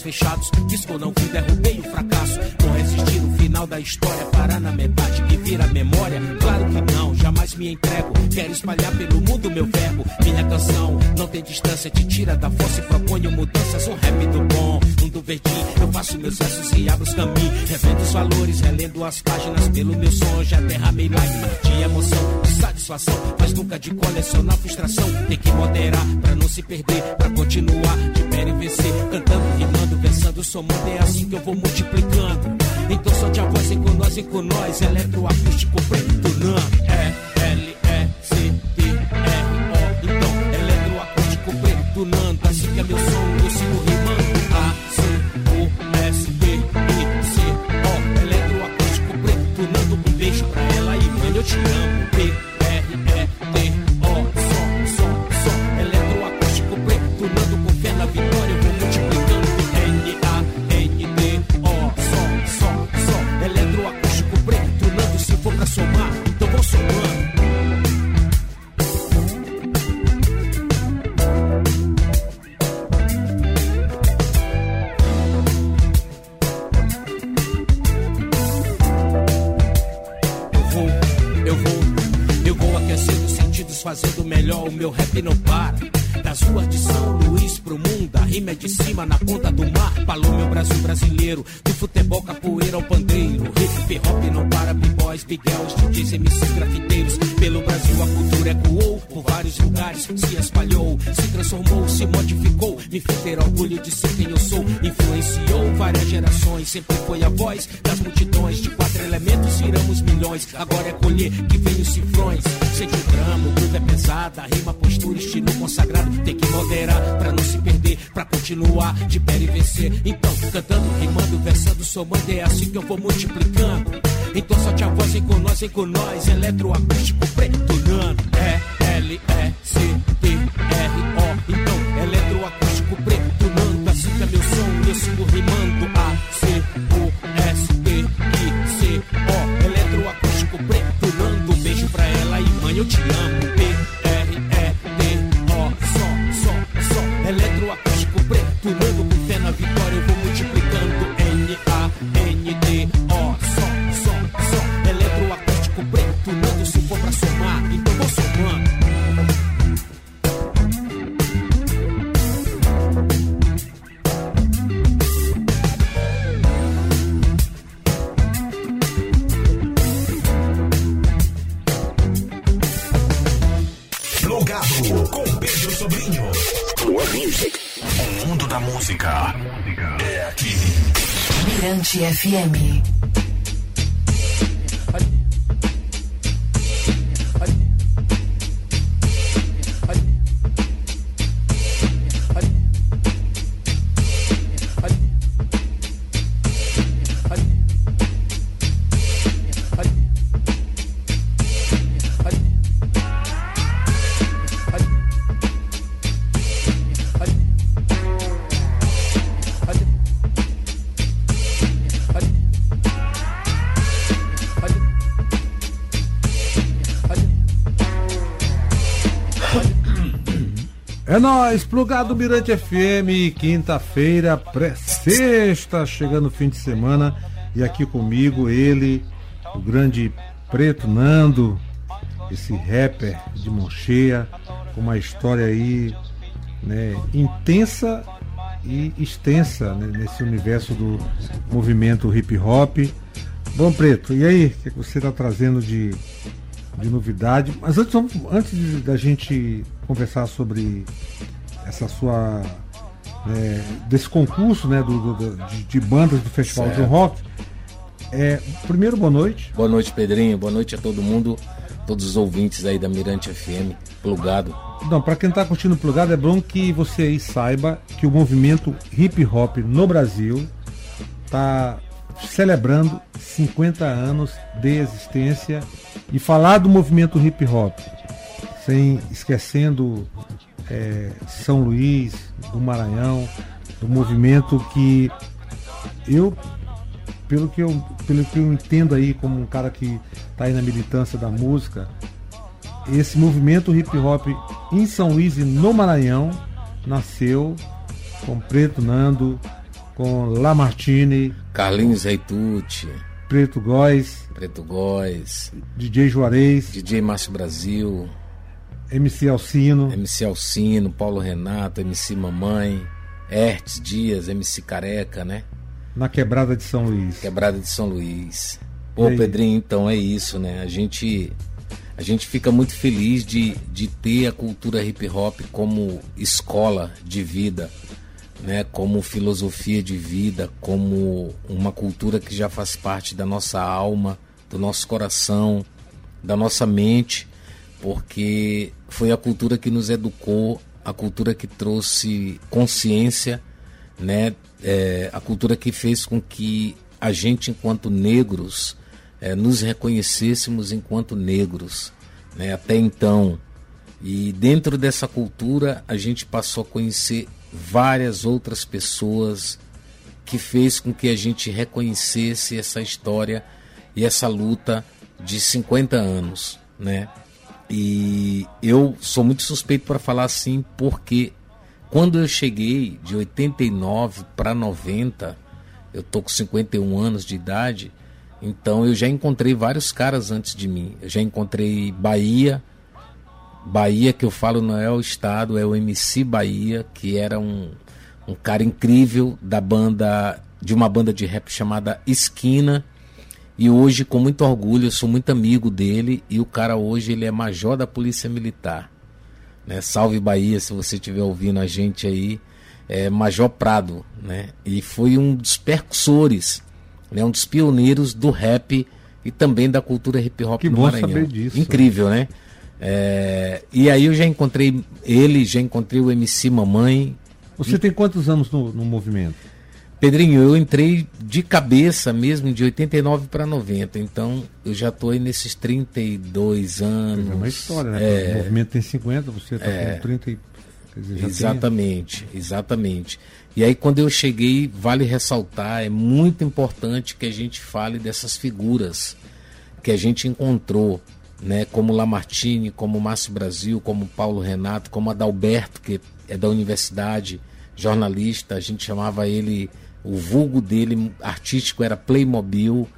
fechados, disco não fui, derrubei o fracasso. Não resisti no final da história, parar na metade que vira memória. Claro que não, jamais me entrego. Quero espalhar pelo mundo meu verbo. Minha canção não tem distância, te tira da força e proponho mudanças. Um rap do bom, mundo verdinho. Eu faço meus versos e abro os caminhos. Revendo os valores, relendo as páginas pelo meu som. Já derramei lágrimas de emoção, de satisfação. Mas nunca de colecionar frustração. Tem que moderar pra não se perder, somando. É assim que eu vou multiplicando. Então solte a voz, com nós, vem com nós. Eletroacústico preto, não. É, L, E, C, T, R, O. Então, eletroacústico preto, não. Assim que é meu som, futebol, capoeira ao pandeiro. Hip hop não para, b-boys, big girls, DJs, MCs, grafiteiros. Pelo Brasil a cultura ecoou, por vários lugares se espalhou, se transformou, se modificou. Me fez ter orgulho de ser quem eu sou. Influenciou várias gerações, sempre foi a voz das multidões. De quatro elementos viramos milhões. Agora é colher que vem os cifrões. Sente o drama, o é pesada, rima, postura, estilo consagrado. Tem que moderar pra não se perder, pra continuar de pé e vencer. Então, cantando, rimando, versando, somando, é assim que eu vou multiplicando. Então solte a voz, vem com nós, vem com nós. Eletroacústico preto, nano. É L, E, C, T, R, O. Então, eletroacústico preto, nano. Assim que é meu som, eu sigo rimando. A, C, U, S, T, I, C, O. Eletroacústico preto, nano. Beijo pra ela e mãe, eu te amo. P, FM. É nóis, plugado Mirante FM, quinta-feira, pré-sexta, chegando o fim de semana. E aqui comigo ele, o grande Preto Nando, esse rapper de mão cheia, com uma história aí né, intensa e extensa né, nesse universo do movimento hip hop. Bom, Preto, e aí, o que, é você está trazendo de, de novidade? Mas antes, antes da gente conversar sobre essa sua. né, desse concurso né, do, do- de, de bandas do Festival Certo. do Rock. É, primeiro, boa noite. Boa noite, Pedrinho. Boa noite a todo mundo, todos os ouvintes aí da Mirante FM, plugado. Não, para quem está curtindo o plugado, é bom que você aí saiba que o movimento hip hop no Brasil está celebrando 50 anos de existência e falar do movimento hip hop, sem esquecendo é, São Luís, do Maranhão, do movimento que eu pelo que eu, pelo que eu entendo aí como um cara que está aí na militância da música, esse movimento hip hop em São Luís e no Maranhão nasceu com Preto Nando, com Lamartine, Carlinhos Reitucci, Preto Góes, Preto Góes, DJ Juarez, DJ Márcio Brasil, MC Alcino, MC Alcino, Paulo Renato, MC Mamãe, Hertz Dias, MC Careca, né? Na Quebrada de São Luís. Quebrada de São Luís. Pô, Pedrinho, então é isso, né? A gente a gente fica muito feliz de, de ter a cultura hip hop como escola de vida, né? Como filosofia de vida, como uma cultura que já faz parte da nossa alma, do nosso coração, da nossa mente, porque foi a cultura que nos educou, a cultura que trouxe consciência, né? É, a cultura que fez com que a gente, enquanto negros, é, nos reconhecêssemos enquanto negros, né? Até então. E dentro dessa cultura, a gente passou a conhecer várias outras pessoas que fez com que a gente reconhecesse essa história e essa luta de 50 anos, né? E eu sou muito suspeito para falar assim, porque quando eu cheguei de 89 para 90, eu tô com 51 anos de idade, então eu já encontrei vários caras antes de mim. Eu já encontrei Bahia, Bahia que eu falo não é o estado, é o MC Bahia, que era um, um cara incrível da banda, de uma banda de rap chamada Esquina. E hoje, com muito orgulho, eu sou muito amigo dele. E o cara hoje ele é major da Polícia Militar. Né? Salve Bahia, se você estiver ouvindo a gente aí. É Major Prado, né? E foi um dos percussores, né? um dos pioneiros do rap e também da cultura hip hop que no bom Maranhão. Saber disso. Incrível, né? É... E aí eu já encontrei ele, já encontrei o MC Mamãe. Você tem quantos anos no, no movimento? Pedrinho, eu entrei de cabeça mesmo de 89 para 90, então eu já estou aí nesses 32 anos. É uma história, né? É, o movimento tem 50, você está É. com 30 e... dizer, exatamente, exatamente. E aí quando eu cheguei, vale ressaltar, é muito importante que a gente fale dessas figuras que a gente encontrou, né, como Lamartine, como Márcio Brasil, como Paulo Renato, como Adalberto, que é da universidade, jornalista, a gente chamava ele, o vulgo dele artístico era Playmobil.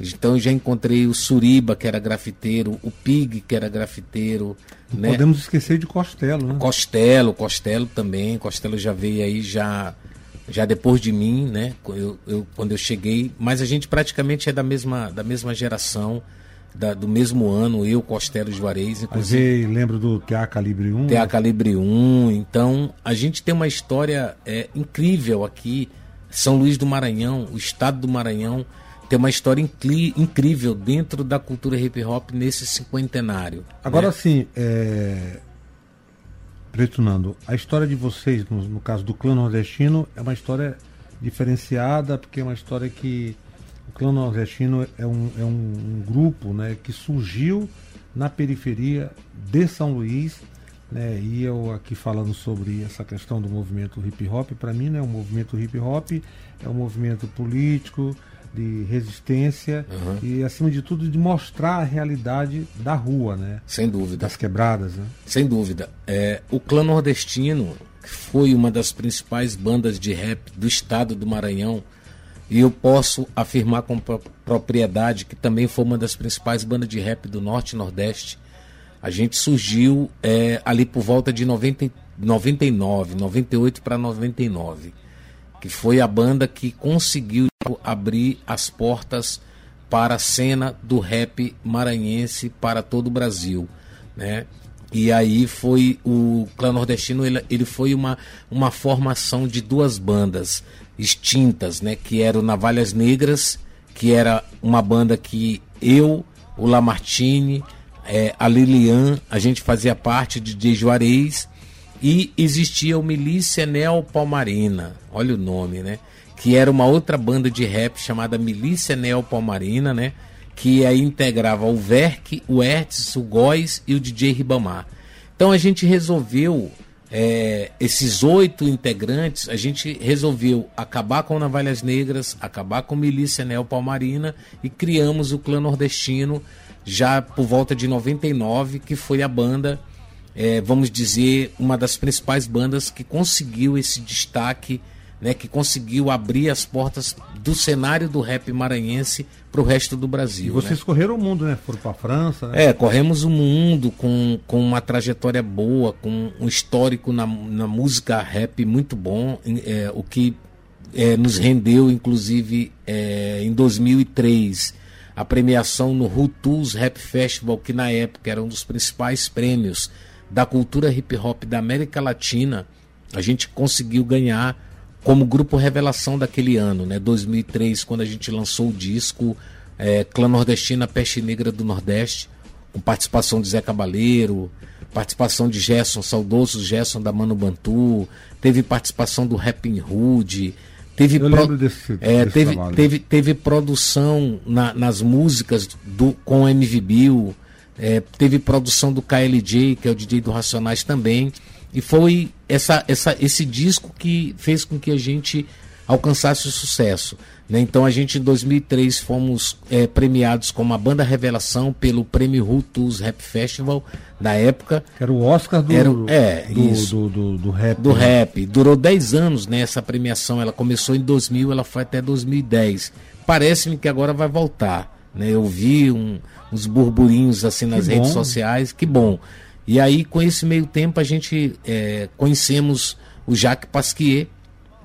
Então eu já encontrei o Suriba, que era grafiteiro, o Pig, que era grafiteiro, Não né? podemos esquecer de Costello, né? Costello, Costello também. Costello já veio aí já, já depois de mim, né? Eu, eu- quando eu cheguei. Mas a gente praticamente é da mesma, da mesma geração, da- do mesmo ano, eu, Costello e Juarez, inclusive. vezes lembro do TA Calibre 1. Tem a né? Calibre 1. Então, a gente tem uma história é, incrível aqui. São Luís do Maranhão, o estado do Maranhão, tem uma história incrível dentro da cultura hip hop nesse cinquentenário. Agora né? sim, é... Preto Nando, a história de vocês, no, no caso do clã nordestino, é uma história diferenciada, porque é uma história que o clã nordestino é um, é um, um grupo né, que surgiu na periferia de São Luís, né, e eu aqui falando sobre essa questão do movimento hip hop, para mim, né, o movimento hip hop é um movimento político, de resistência e, acima de tudo, de mostrar a realidade da rua, né? Sem dúvida. das quebradas, né? Sem dúvida. É, o Clã Nordestino que foi uma das principais bandas de rap do estado do Maranhão. E eu posso afirmar com pro- propriedade que também foi uma das principais bandas de rap do Norte e Nordeste. A gente surgiu é, ali por volta de 90, e- 99, 98 para 99, que foi a banda que conseguiu abrir as portas para a cena do rap maranhense para todo o Brasil, né? E aí foi o Clã Nordestino, ele, ele foi uma, uma formação de duas bandas extintas, né? Que era o Navalhas Negras, que era uma banda que eu, o Lamartine, eh, a Lilian, a gente fazia parte de DJ Juarez, e existia o Milícia Neo Palmarina, olha o nome, né? Que era uma outra banda de rap chamada Milícia Neo Palmarina, né? Que aí integrava o Verk, o Hertz, o Góis e o DJ Ribamar. Então a gente resolveu é, esses oito integrantes, a gente resolveu acabar com Navalhas Negras, acabar com Milícia Neopalmarina e criamos o Clã Nordestino já por volta de 99, que foi a banda, é, vamos dizer, uma das principais bandas que conseguiu esse destaque né, que conseguiu abrir as portas do cenário do rap maranhense para o resto do Brasil. E vocês né? correram o mundo, né? Foram para a França. Né? É, corremos o mundo com, com uma trajetória boa, com um histórico na, na música rap muito bom, é, o que é, nos rendeu, inclusive, é, em 2003, a premiação no Rutus Rap Festival, que na época era um dos principais prêmios da cultura hip hop da América Latina. A gente conseguiu ganhar como grupo revelação daquele ano, né? 2003, quando a gente lançou o disco é, Clã Nordestina Peste Negra do Nordeste, com participação de Zé Cabaleiro, participação de Gerson, saudoso Gerson da Mano Bantu, teve participação do Rapping Hood, teve, pro, desse, é, desse teve, teve, teve, produção na, nas músicas do, com o MV Bill, é, teve produção do KLJ, que é o DJ do Racionais também. E foi essa, essa, esse disco que fez com que a gente alcançasse o sucesso. Né? Então a gente em 2003 fomos é, premiados como a banda revelação pelo Prêmio Rutus Rap Festival da época. Era o Oscar do, Era, é, do, isso, do, do, do, rap. Do né? rap. Durou 10 anos né, essa premiação. Ela começou em 2000, ela foi até 2010. Parece-me que agora vai voltar. Né? Eu vi um, uns burburinhos assim nas que redes bom. sociais. Que bom. E aí, com esse meio tempo, a gente é, conhecemos o Jacques Pasquier,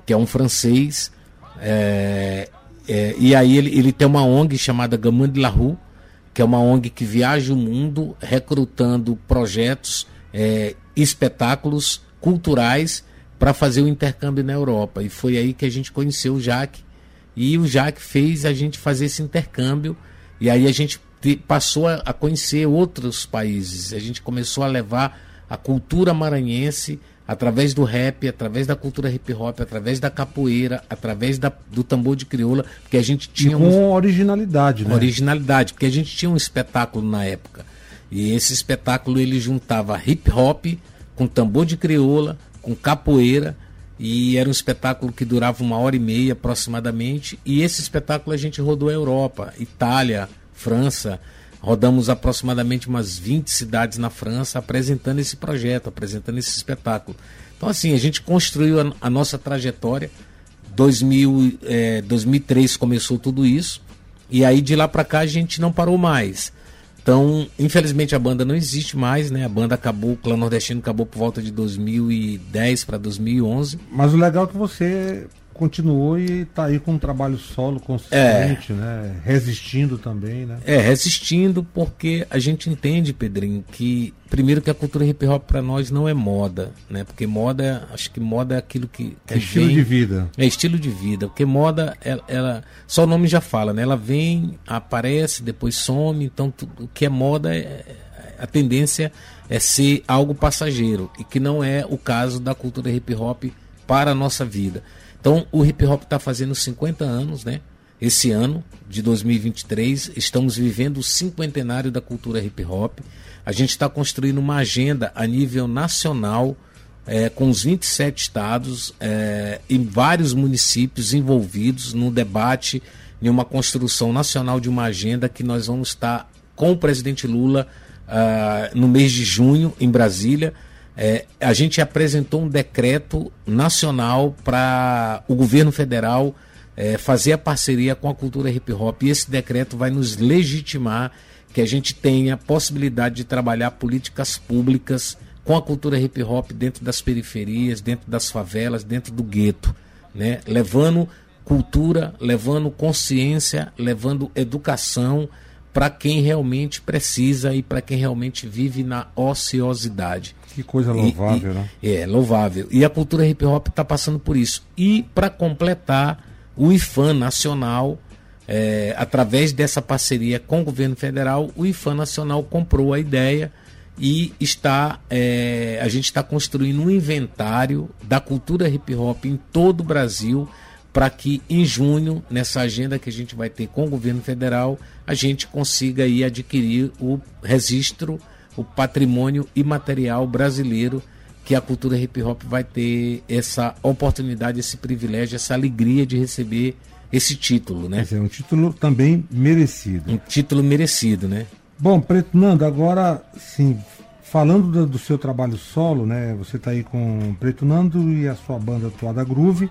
que é um francês, é, é, e aí ele, ele tem uma ONG chamada Gamin de la Rue, que é uma ONG que viaja o mundo recrutando projetos, é, espetáculos culturais para fazer o intercâmbio na Europa. E foi aí que a gente conheceu o Jacques. E o Jacques fez a gente fazer esse intercâmbio. E aí a gente passou a, conhecer outros países. A gente começou a levar a cultura maranhense através do rap, através da cultura hip hop, através da capoeira, através da, do tambor de crioula, porque a gente tinha e com um, originalidade, né? Originalidade, porque a gente tinha um espetáculo na época. E esse espetáculo ele juntava hip hop com tambor de crioula, com capoeira, e era um espetáculo que durava uma hora e meia aproximadamente. E esse espetáculo a gente rodou a Europa, Itália, França. Rodamos aproximadamente umas 20 cidades na França apresentando esse projeto, apresentando esse espetáculo. Então, assim, a gente construiu a, a nossa trajetória. 2000, é, 2003 começou tudo isso. E aí de lá para cá a gente não parou mais. Então, infelizmente a banda não existe mais, né? A banda acabou, o Clã Nordestino acabou por volta de 2010 para 2011. Mas o legal é que você continuou e está aí com um trabalho solo consistente, é. né? Resistindo também, né? É, resistindo porque a gente entende, Pedrinho, que primeiro que a cultura hip hop para nós não é moda, né? Porque moda, acho que moda é aquilo que, que é estilo vem, de vida. É estilo de vida, porque moda ela, ela, só o nome já fala, né? Ela vem, aparece, depois some, então tudo, o que é moda é, a tendência é ser algo passageiro e que não é o caso da cultura hip hop para a nossa vida. Então, o hip hop está fazendo 50 anos, né? Esse ano de 2023, estamos vivendo o cinquentenário da cultura hip hop. A gente está construindo uma agenda a nível nacional, é, com os 27 estados é, e vários municípios envolvidos no debate, em uma construção nacional de uma agenda que nós vamos estar com o presidente Lula uh, no mês de junho, em Brasília é, a gente apresentou um decreto nacional para o governo federal é, fazer a parceria com a cultura hip hop. E esse decreto vai nos legitimar que a gente tenha possibilidade de trabalhar políticas públicas com a cultura hip hop dentro das periferias, dentro das favelas, dentro do gueto, né? levando cultura, levando consciência, levando educação para quem realmente precisa e para quem realmente vive na ociosidade. Que coisa louvável, e, né? É, louvável. E a cultura hip hop está passando por isso. E para completar, o IFAM Nacional, é, através dessa parceria com o governo federal, o IFAM Nacional comprou a ideia e está é, a gente está construindo um inventário da cultura hip hop em todo o Brasil para que em junho, nessa agenda que a gente vai ter com o governo federal, a gente consiga aí adquirir o registro o patrimônio imaterial brasileiro, que a cultura hip hop vai ter essa oportunidade, esse privilégio, essa alegria de receber esse título, né? É um título também merecido. Um título merecido, né? Bom, Preto Nando, agora sim, falando do, do seu trabalho solo, né? Você está aí com Preto Nando e a sua banda Toada Groove.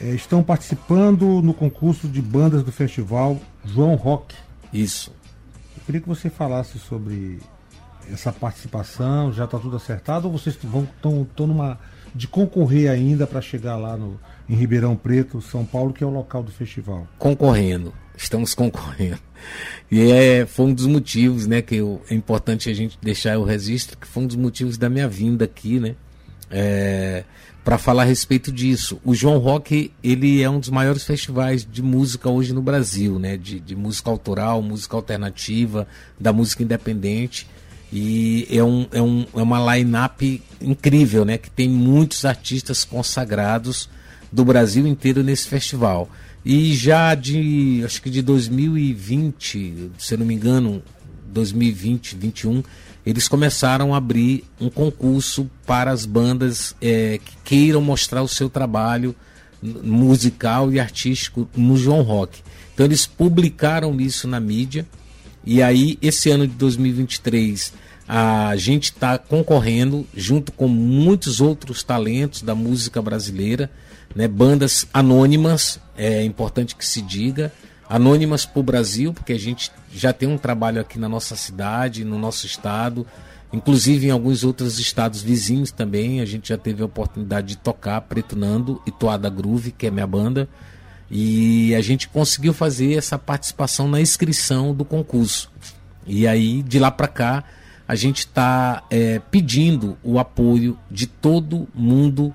É, estão participando no concurso de bandas do festival João Rock. Isso. Eu queria que você falasse sobre essa participação, já está tudo acertado ou vocês estão numa de concorrer ainda para chegar lá no, em Ribeirão Preto, São Paulo, que é o local do festival? Concorrendo, estamos concorrendo. E é, foi um dos motivos, né, que eu, é importante a gente deixar o registro, que foi um dos motivos da minha vinda aqui, né, é, para falar a respeito disso. O João Rock, ele é um dos maiores festivais de música hoje no Brasil, né, de, de música autoral, música alternativa, da música independente. E é, um, é, um, é uma line-up incrível, né? Que tem muitos artistas consagrados do Brasil inteiro nesse festival. E já de, acho que de 2020, se eu não me engano, 2020, 2021, eles começaram a abrir um concurso para as bandas é, que queiram mostrar o seu trabalho musical e artístico no João Rock. Então eles publicaram isso na mídia e aí, esse ano de 2023, a gente está concorrendo junto com muitos outros talentos da música brasileira, né? bandas anônimas, é importante que se diga, anônimas para o Brasil, porque a gente já tem um trabalho aqui na nossa cidade, no nosso estado, inclusive em alguns outros estados vizinhos também. A gente já teve a oportunidade de tocar Preto Nando e Toada Groove, que é minha banda. E a gente conseguiu fazer essa participação na inscrição do concurso. E aí, de lá para cá, a gente está é, pedindo o apoio de todo mundo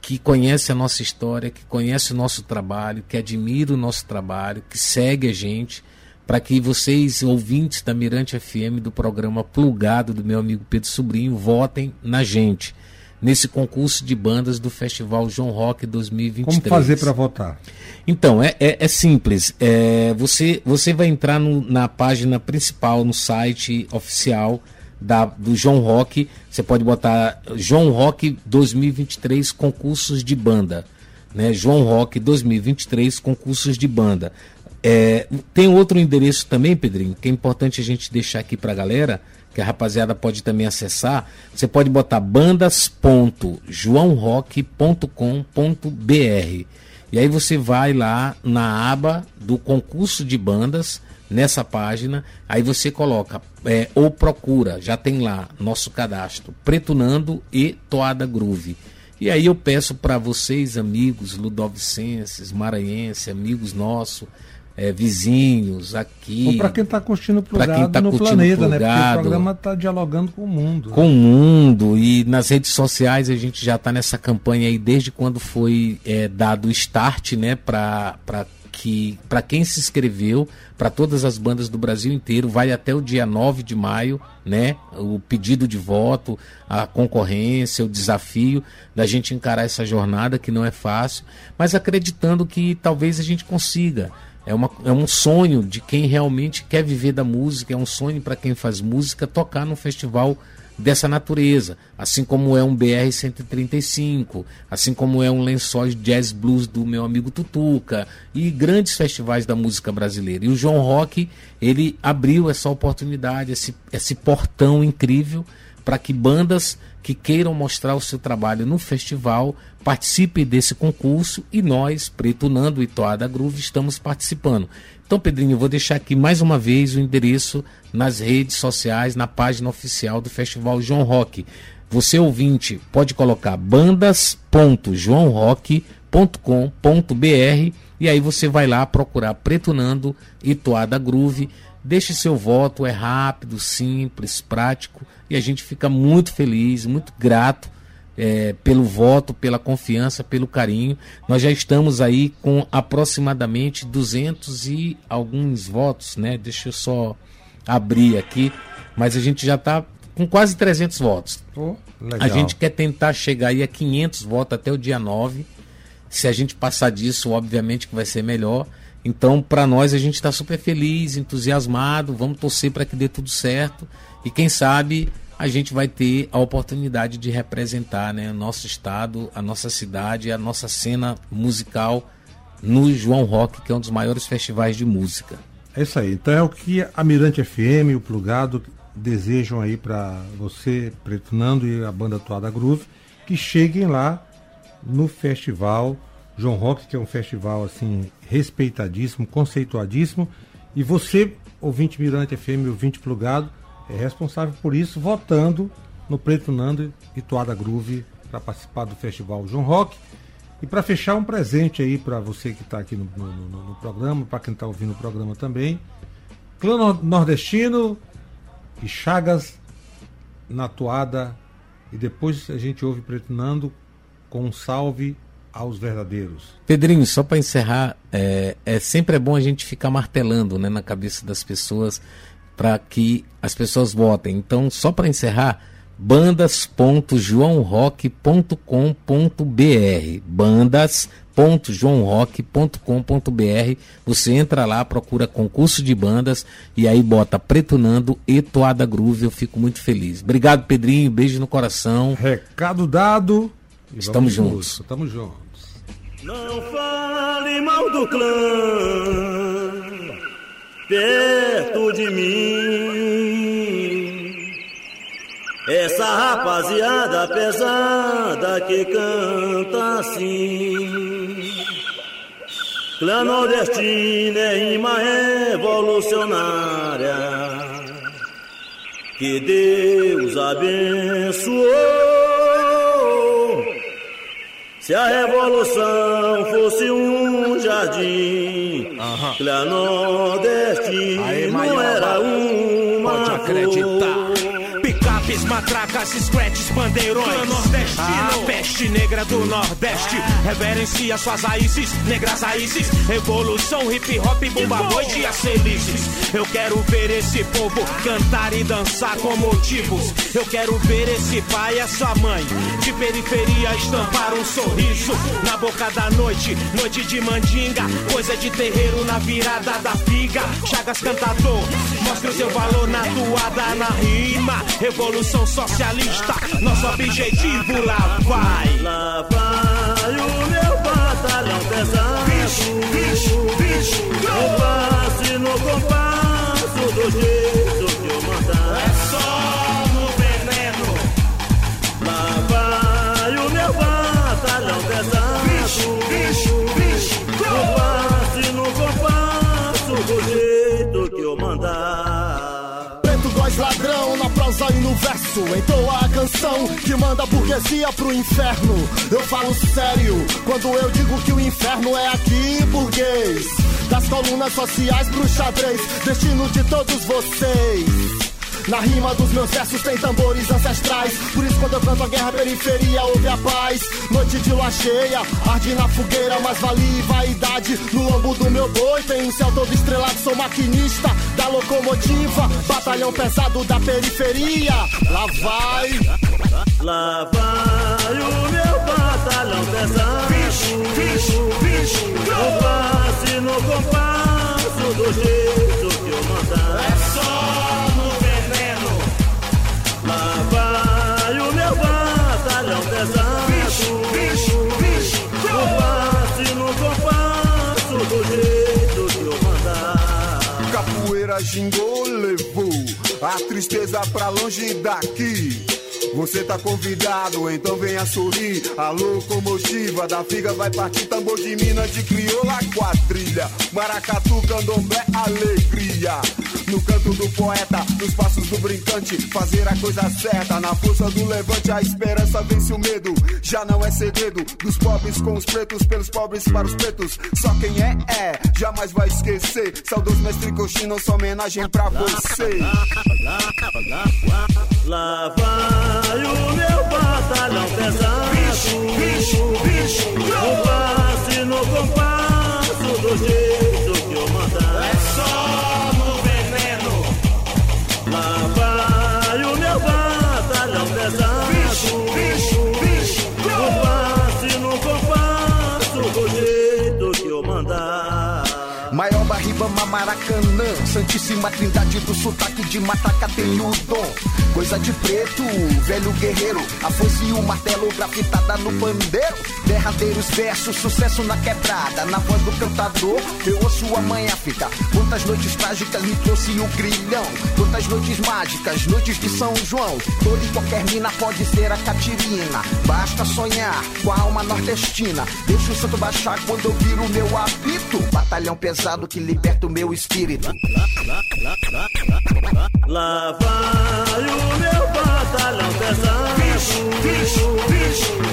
que conhece a nossa história, que conhece o nosso trabalho, que admira o nosso trabalho, que segue a gente, para que vocês, ouvintes da Mirante FM, do programa Plugado do meu amigo Pedro Sobrinho, votem na gente nesse concurso de bandas do Festival João Rock 2023. Como fazer para votar? Então, é, é, é simples. É, você, você vai entrar no, na página principal, no site oficial da, do João Rock. Você pode botar João Rock 2023 concursos de banda. Né? João Rock 2023 concursos de banda. É, tem outro endereço também, Pedrinho, que é importante a gente deixar aqui para a galera que a rapaziada pode também acessar, você pode botar bandas.joãorock.com.br. E aí você vai lá na aba do concurso de bandas, nessa página, aí você coloca é, ou procura, já tem lá nosso cadastro, Pretunando e Toada Groove. E aí eu peço para vocês, amigos ludovicenses, maranhenses, amigos nossos, é, vizinhos aqui. Ou para quem está curtindo plugado quem tá no planeta, plugado, né? Porque o programa está dialogando com o mundo. Com né? o mundo. E nas redes sociais a gente já está nessa campanha aí desde quando foi é, dado o start, né? Para que para quem se inscreveu, para todas as bandas do Brasil inteiro, vai até o dia 9 de maio, né? O pedido de voto, a concorrência, o desafio da gente encarar essa jornada que não é fácil, mas acreditando que talvez a gente consiga. É, uma, é um sonho de quem realmente quer viver da música, é um sonho para quem faz música tocar num festival dessa natureza, assim como é um BR 135, assim como é um Lençóis Jazz Blues do meu amigo Tutuca e grandes festivais da música brasileira. E o João Rock, ele abriu essa oportunidade, esse, esse portão incrível para que bandas que queiram mostrar o seu trabalho no festival participem desse concurso e nós, Preto Nando e Toada Groove, estamos participando. Então, Pedrinho, eu vou deixar aqui mais uma vez o endereço nas redes sociais, na página oficial do Festival João Rock. Você ouvinte pode colocar bandas.joãorock.com.br e aí você vai lá procurar Preto Nando e Toada Groove. Deixe seu voto, é rápido, simples, prático e a gente fica muito feliz, muito grato é, pelo voto, pela confiança, pelo carinho. Nós já estamos aí com aproximadamente 200 e alguns votos, né? Deixa eu só abrir aqui, mas a gente já está com quase 300 votos. Oh, a gente quer tentar chegar aí a 500 votos até o dia 9. Se a gente passar disso, obviamente que vai ser melhor. Então, para nós, a gente está super feliz, entusiasmado. Vamos torcer para que dê tudo certo. E quem sabe a gente vai ter a oportunidade de representar né, nosso estado, a nossa cidade, a nossa cena musical no João Rock, que é um dos maiores festivais de música. É isso aí. Então é o que a Mirante FM, o Plugado, desejam aí para você, Preto Nando e a banda Toada Groove, que cheguem lá no festival João Rock, que é um festival assim respeitadíssimo, conceituadíssimo, e você, ouvinte Mirante FM, ouvinte Plugado, é responsável por isso, votando no Preto Nando e Toada Groove para participar do Festival João Rock. E para fechar, um presente aí para você que está aqui no, no, no, no programa, para quem está ouvindo o programa também. Clã Nordestino e Chagas na toada. E depois a gente ouve Preto Nando com um salve aos verdadeiros. Pedrinho, só para encerrar, é, é sempre é bom a gente ficar martelando né, na cabeça das pessoas para que as pessoas votem. Então, só para encerrar, bandas.joãorock.com.br bandas.joãorock.com.br Você entra lá, procura concurso de bandas e aí bota Pretunando e Toada Groove. Eu fico muito feliz. Obrigado, Pedrinho. Beijo no coração. Recado dado. Estamos juntos. Estamos juntos. Não fale mal do clã perto de mim. Essa rapaziada pesada que canta assim. Clã nordestina é rima revolucionária. Que Deus abençoou. Se a revolução fosse um jardim, uhum. Clã nordestino era uma Pode acreditar. Picapes, matracas, scratches, bandeirões. Nordestino. A peste negra do Nordeste. Reverencia suas raízes, negras raízes. Revolução, hip hop, bomba noite e as felices. Eu quero ver esse povo cantar e dançar com motivos. Eu quero ver esse pai e essa mãe de periferia estampar um sorriso na boca da noite. Noite de mandinga, coisa de terreiro na virada da figa. Chagas cantador, mostra o seu valor na toada, na rima. Revolução socialista, nosso objetivo lá vai. Lá vai o meu batalhão pesado. No passe, no compasso do jeito que eu mandar. É só verso Entoa a canção que manda a burguesia pro inferno. Eu falo sério quando eu digo que o inferno é aqui, burguês. Das colunas sociais pro xadrez Destino de todos vocês na rima dos meus versos tem tambores ancestrais. Por isso, quando eu canto a guerra, a periferia ouve a paz. Noite de lua cheia, arde na fogueira, mas vale vaidade. No lombo do meu boi tem um céu todo estrelado. Sou maquinista da locomotiva, batalhão pesado da periferia. Lá vai. Lá vai o meu batalhão pesado. No passe, no compasso do jeito que eu mandar. É só Gingou, levou a tristeza pra longe daqui. Você tá convidado, então venha sorrir. A locomotiva da figa vai partir tambor de mina de crioula quadrilha. Maracatu, candomblé, alegria. No canto do poeta, nos passos do brincante, fazer a coisa certa. Na força do levante, a esperança vence o medo. Já não é segredo dos pobres com os pretos, pelos pobres para os pretos. Só quem é, é, jamais vai esquecer. Saudoso mestre Coxinha, nossa homenagem pra você. Vai o meu batalhão pesado. No passe, no compasso do jeito Maracanã. Santíssima trindade do sotaque de Mataca tem o dom. Coisa de preto, velho guerreiro. A foice e o martelo grafitada no pandeiro. Derradeiros versos, sucesso na quebrada. Na voz do cantador, eu ouço a manhã fita. Quantas noites trágicas me trouxe o grilhão. Quantas noites mágicas, noites de São João. Toda e qualquer mina pode ser a Catirina. Basta sonhar com a alma nordestina. Deixa o santo baixar quando eu viro meu apito. Batalhão pesado que liberta o meu espírito. Lá vai o meu batalhão pesado.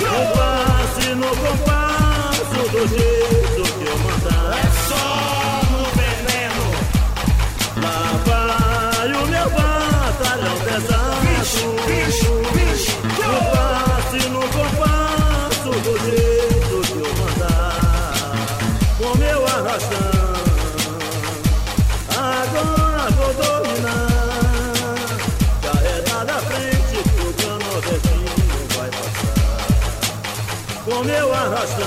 No passe, no compasso do jeito que eu mandar. É só no veneno. Lá vai o meu batalhão pesado. No meu arrastão.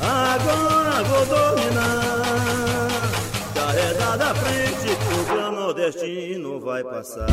Agora vou dominar. Carregada à frente, tudo o nordestino vai passar.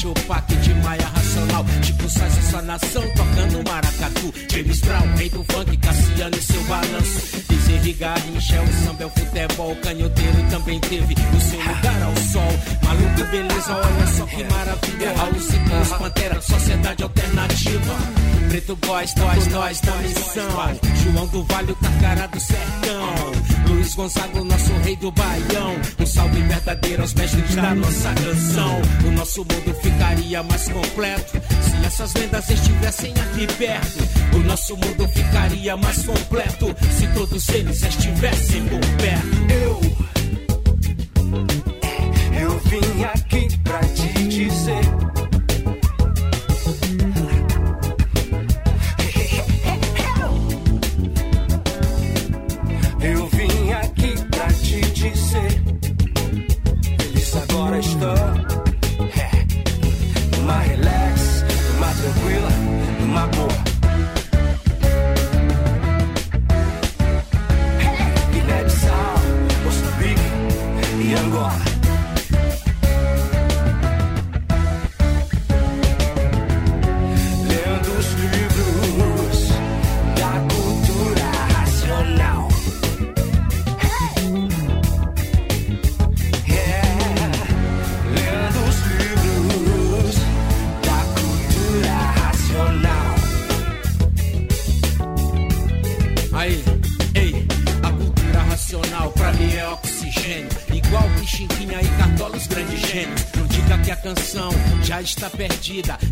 Tupac de Maia Racional. Tipo Sais e sua nação, tocando maracatu. James Brown, rei do funk, Cassiano e seu balanço. Bezerra Garrincha, o samba é o futebol. Canhoteiro também teve o seu lugar ao sol. Maluco, beleza, olha só que maravilha. Raul Ciclone, Pantera, sociedade alternativa. Preto Boys, nós, nós da missão. João do Vale, o Tacará do Sertão. Luiz Gonzaga, o nosso rei do Baião. Um salve verdadeiro aos mestres da nossa canção. O nosso mundo ficaria mais completo se essas lendas estivessem aqui perto. O nosso mundo ficaria mais completo se todos eles estivessem por perto. Eu vim aqui pra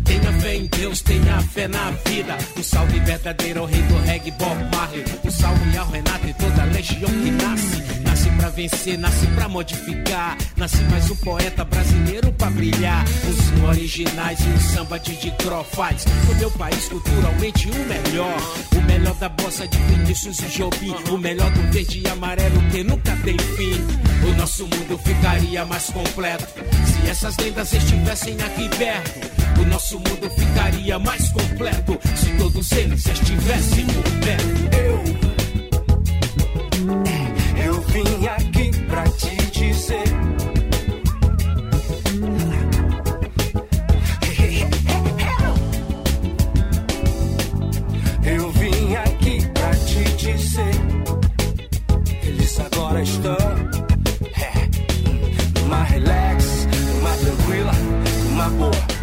Tenha fé em Deus, tenha fé na vida. Um salve verdadeiro ao rei do reggae, Bob Marley. Um salve ao Renato e toda a legião que nasce. Nasce pra vencer, nasce pra modificar. Nasce mais um poeta brasileiro pra brilhar. Os originais e o samba de Cro faz. No meu país, culturalmente, o melhor. O melhor da bossa de Vinícius e Jobim. O melhor do verde e amarelo que nunca tem fim. O nosso mundo ficaria mais completo se essas lendas estivessem aqui perto. O nosso mundo ficaria mais completo se todos eles estivessem por perto. Eu, é, eu vim aqui pra te dizer. Eu vim aqui pra te dizer. Eles agora estão é, mais relax, mais tranquila, mais boa.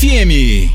FM.